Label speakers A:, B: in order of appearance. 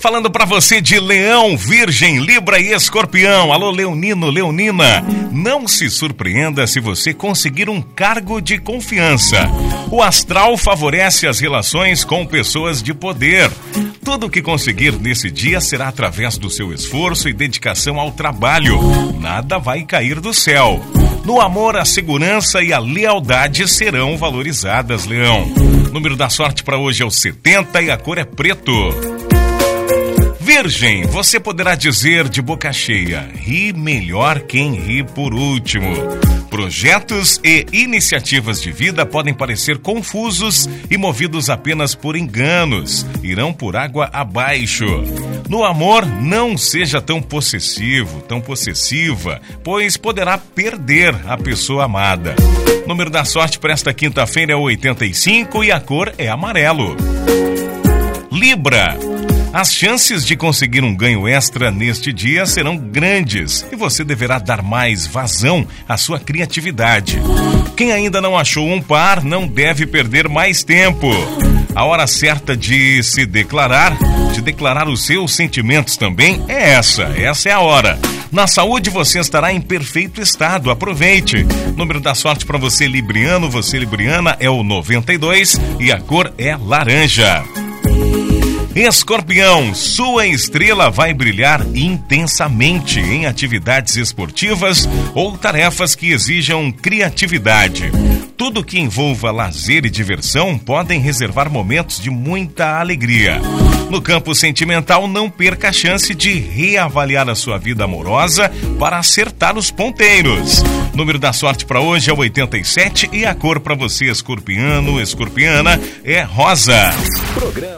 A: Falando para você de Leão, Virgem, Libra e Escorpião. Alô, Leonino, Leonina. Não se surpreenda se você conseguir um cargo de confiança. O astral favorece as relações com pessoas de poder. Tudo o que conseguir nesse dia será através do seu esforço e dedicação ao trabalho. Nada vai cair do céu. No amor, a segurança e a lealdade serão valorizadas, Leão. O número da sorte para hoje é o 70 e a cor é preto. Virgem, você poderá dizer de boca cheia: ri melhor quem ri por último. Projetos e iniciativas de vida podem parecer confusos e movidos apenas por enganos, irão por água abaixo. No amor, não seja tão possessivo, tão possessiva, pois poderá perder a pessoa amada. O número da sorte para esta quinta-feira é 85 e a cor é amarelo. Libra. As chances de conseguir um ganho extra neste dia serão grandes e você deverá dar mais vazão à sua criatividade. Quem ainda não achou um par não deve perder mais tempo. A hora certa de se declarar, de declarar os seus sentimentos também é essa. Essa é a hora. Na saúde você estará em perfeito estado. Aproveite. Número da sorte para você libriano, você libriana é o 92 e a cor é laranja. Escorpião, sua estrela vai brilhar intensamente em atividades esportivas ou tarefas que exijam criatividade. Tudo que envolva lazer e diversão podem reservar momentos de muita alegria. No campo sentimental, não perca a chance de reavaliar a sua vida amorosa para acertar os ponteiros. Número da sorte para hoje é 87 e a cor para você, escorpiano, escorpiana, é rosa. Programa